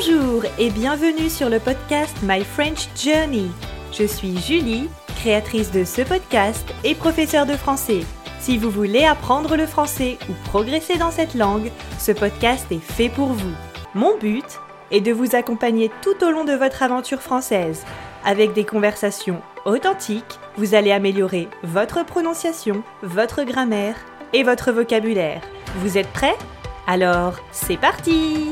Bonjour et bienvenue sur le podcast My French Journey. Je suis Julie, créatrice de ce podcast et professeure de français. Si vous voulez apprendre le français ou progresser dans cette langue, ce podcast est fait pour vous. Mon but est de vous accompagner tout au long de votre aventure française. Avec des conversations authentiques, vous allez améliorer votre prononciation, votre grammaire et votre vocabulaire. Vous êtes prêts? Alors, c'est parti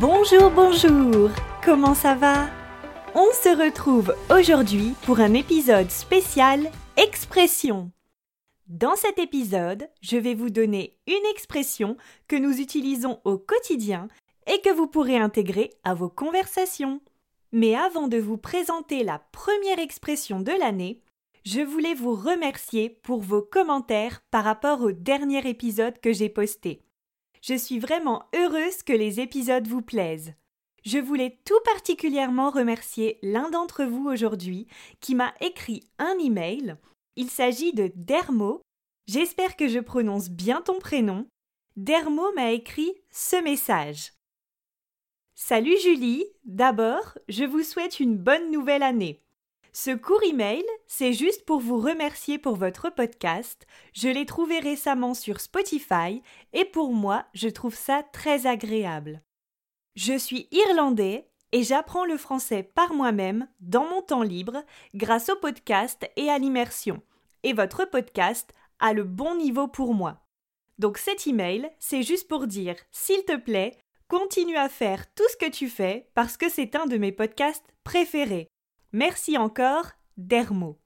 Bonjour, bonjour Comment ça va? On se retrouve aujourd'hui pour un épisode spécial Expression. Dans cet épisode, je vais vous donner une expression que nous utilisons au quotidien et que vous pourrez intégrer à vos conversations. Mais avant de vous présenter la première expression de l'année, je voulais vous remercier pour vos commentaires par rapport au dernier épisode que j'ai posté. Je suis vraiment heureuse que les épisodes vous plaisent. Je voulais tout particulièrement remercier l'un d'entre vous aujourd'hui qui m'a écrit un email. Il s'agit de Dermo. J'espère que je prononce bien ton prénom. Dermo m'a écrit ce message. Salut Julie, d'abord, je vous souhaite une bonne nouvelle année. Ce court email, c'est juste pour vous remercier pour votre podcast. Je l'ai trouvé récemment sur Spotify et pour moi, je trouve ça très agréable. Je suis irlandais et j'apprends le français par moi-même dans mon temps libre grâce au podcast et à l'immersion. Et votre podcast a le bon niveau pour moi. Donc cet email, c'est juste pour dire, s'il te plaît, continue à faire tout ce que tu fais parce que c'est un de mes podcasts préférés. Merci encore, Dermo.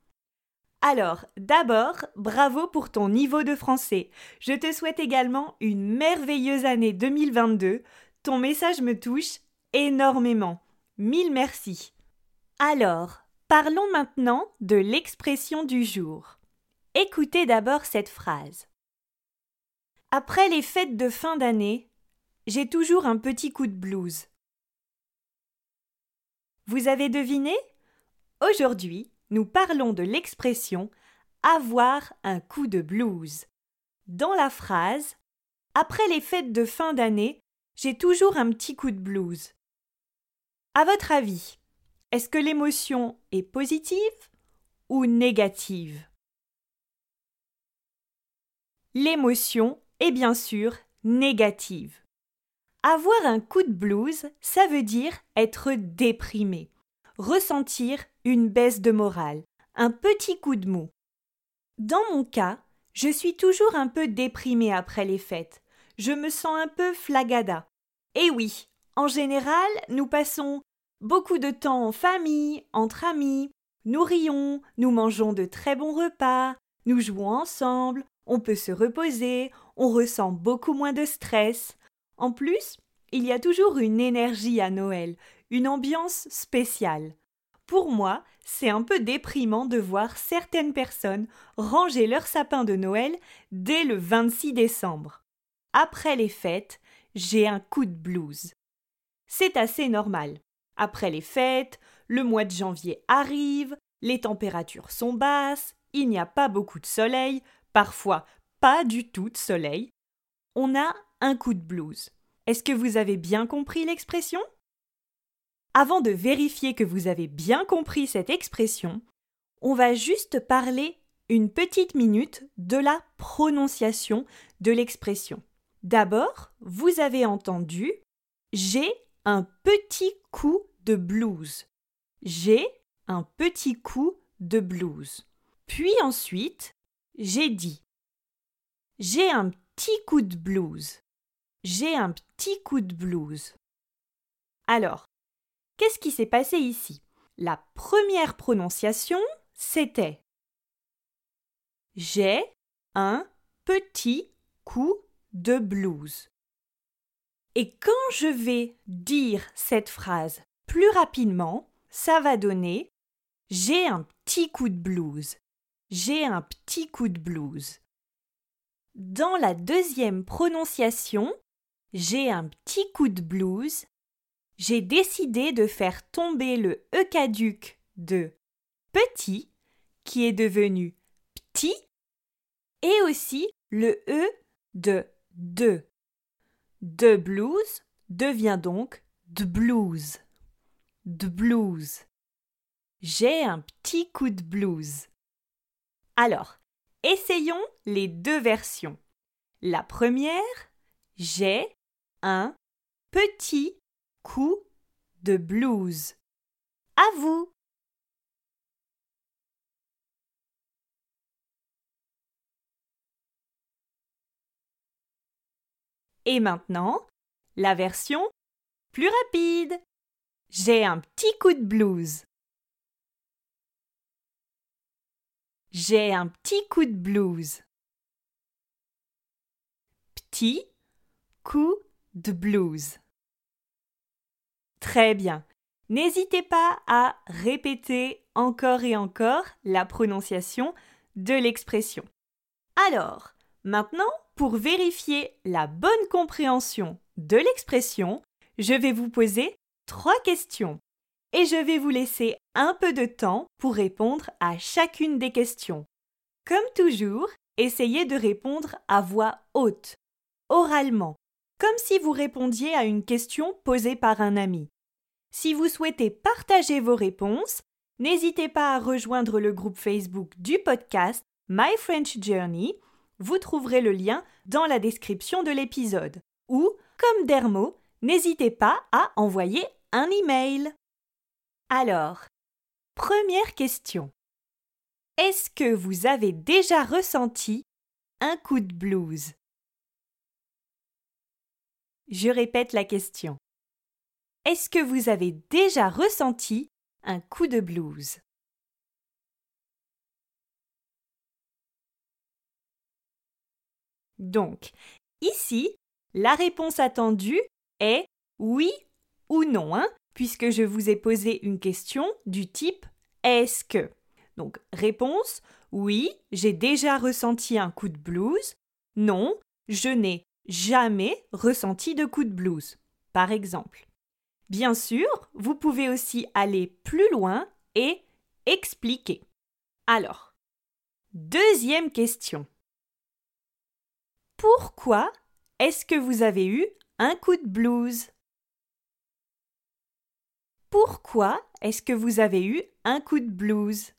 Alors, d'abord, bravo pour ton niveau de français. Je te souhaite également une merveilleuse année 2022. Ton message me touche énormément. Mille merci. Alors, parlons maintenant de l'expression du jour. Écoutez d'abord cette phrase. Après les fêtes de fin d'année, j'ai toujours un petit coup de blues. Vous avez deviné? Aujourd'hui, nous parlons de l'expression avoir un coup de blues. Dans la phrase Après les fêtes de fin d'année, j'ai toujours un petit coup de blues. À votre avis, est-ce que l'émotion est positive ou négative? L'émotion est bien sûr négative. Avoir un coup de blues, ça veut dire être déprimé ressentir une baisse de morale, un petit coup de mou. Dans mon cas, je suis toujours un peu déprimée après les fêtes. Je me sens un peu flagada. Et oui, en général, nous passons beaucoup de temps en famille, entre amis, nous rions, nous mangeons de très bons repas, nous jouons ensemble, on peut se reposer, on ressent beaucoup moins de stress. En plus, il y a toujours une énergie à Noël, une ambiance spéciale. Pour moi, c'est un peu déprimant de voir certaines personnes ranger leur sapin de Noël dès le 26 décembre. Après les fêtes, j'ai un coup de blues. C'est assez normal. Après les fêtes, le mois de janvier arrive, les températures sont basses, il n'y a pas beaucoup de soleil, parfois pas du tout de soleil. On a un coup de blues. Est-ce que vous avez bien compris l'expression? Avant de vérifier que vous avez bien compris cette expression, on va juste parler une petite minute de la prononciation de l'expression. D'abord, vous avez entendu j'ai un petit coup de blues. J'ai un petit coup de blues. Puis ensuite, j'ai dit j'ai un petit coup de blues. J'ai un petit coup de blues. Alors, qu'est-ce qui s'est passé ici? La première prononciation, c'était J'ai un petit coup de blues. Et quand je vais dire cette phrase plus rapidement, ça va donner J'ai un petit coup de blues. J'ai un petit coup de blues. Dans la deuxième prononciation, j'ai un petit coup de blues, j'ai décidé de faire tomber le E caduc de petit qui est devenu petit et aussi le E de de. De blues devient donc de blues. De blues. J'ai un petit coup de blues. Alors, essayons les deux versions. La première, j'ai un petit coup de blues. À vous. Et maintenant, la version plus rapide. J'ai un petit coup de blues. J'ai un petit coup de blues. Petit coup de blues. Très bien. N'hésitez pas à répéter encore et encore la prononciation de l'expression. Alors, maintenant, pour vérifier la bonne compréhension de l'expression, je vais vous poser trois questions et je vais vous laisser un peu de temps pour répondre à chacune des questions. Comme toujours, essayez de répondre à voix haute, oralement, comme si vous répondiez à une question posée par un ami. Si vous souhaitez partager vos réponses, n'hésitez pas à rejoindre le groupe Facebook du podcast My French Journey vous trouverez le lien dans la description de l'épisode. Ou, comme Dermo, n'hésitez pas à envoyer un email. Alors, première question. Est-ce que vous avez déjà ressenti un coup de blues? Je répète la question. Est-ce que vous avez déjà ressenti un coup de blues? Donc, ici, la réponse attendue est oui ou non, hein, puisque je vous ai posé une question du type est-ce que? Donc, réponse oui, j'ai déjà ressenti un coup de blues. Non, je n'ai jamais ressenti de coup de blues, par exemple. Bien sûr, vous pouvez aussi aller plus loin et expliquer. Alors, deuxième question. Pourquoi est-ce que vous avez eu un coup de blues? Pourquoi est-ce que vous avez eu un coup de blues?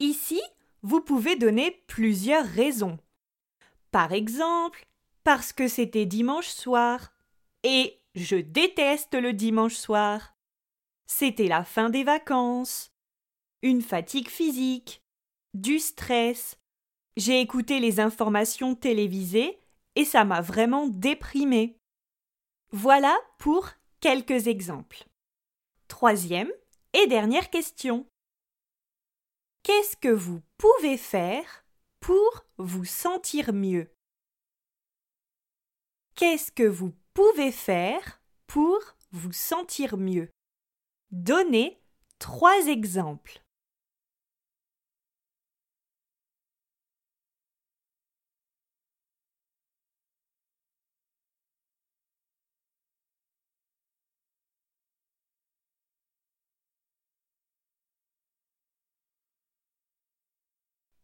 Ici, vous pouvez donner plusieurs raisons. Par exemple, parce que c'était dimanche soir. Et je déteste le dimanche soir. C'était la fin des vacances. Une fatigue physique. Du stress. J'ai écouté les informations télévisées et ça m'a vraiment déprimé. Voilà pour quelques exemples. Troisième et dernière question. Qu'est-ce que vous pouvez faire pour vous sentir mieux? Qu'est-ce que vous pouvez faire pour vous sentir mieux? Donnez trois exemples.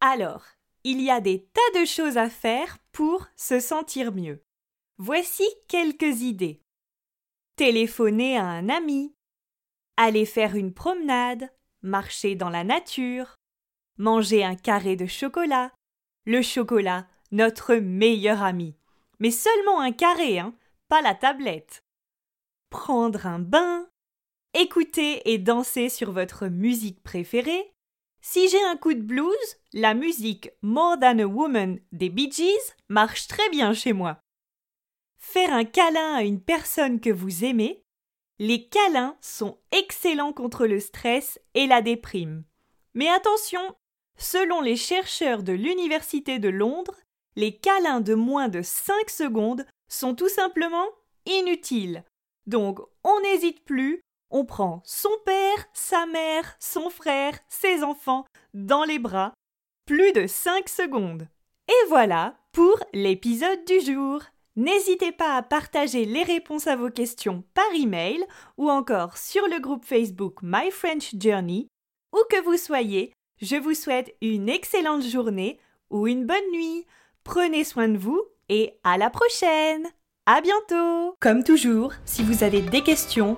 Alors, il y a des tas de choses à faire pour se sentir mieux. Voici quelques idées. Téléphoner à un ami, aller faire une promenade, marcher dans la nature, manger un carré de chocolat, le chocolat, notre meilleur ami. Mais seulement un carré, hein, pas la tablette. Prendre un bain, écouter et danser sur votre musique préférée, si j'ai un coup de blues, la musique More Than a Woman des Bee Gees marche très bien chez moi. Faire un câlin à une personne que vous aimez, les câlins sont excellents contre le stress et la déprime. Mais attention, selon les chercheurs de l'Université de Londres, les câlins de moins de 5 secondes sont tout simplement inutiles. Donc on n'hésite plus, on prend son père, sa mère, son frère, ses enfants dans les bras. Plus de 5 secondes. Et voilà pour l'épisode du jour. N'hésitez pas à partager les réponses à vos questions par email ou encore sur le groupe Facebook My French Journey. Où que vous soyez, je vous souhaite une excellente journée ou une bonne nuit. Prenez soin de vous et à la prochaine! À bientôt Comme toujours, si vous avez des questions,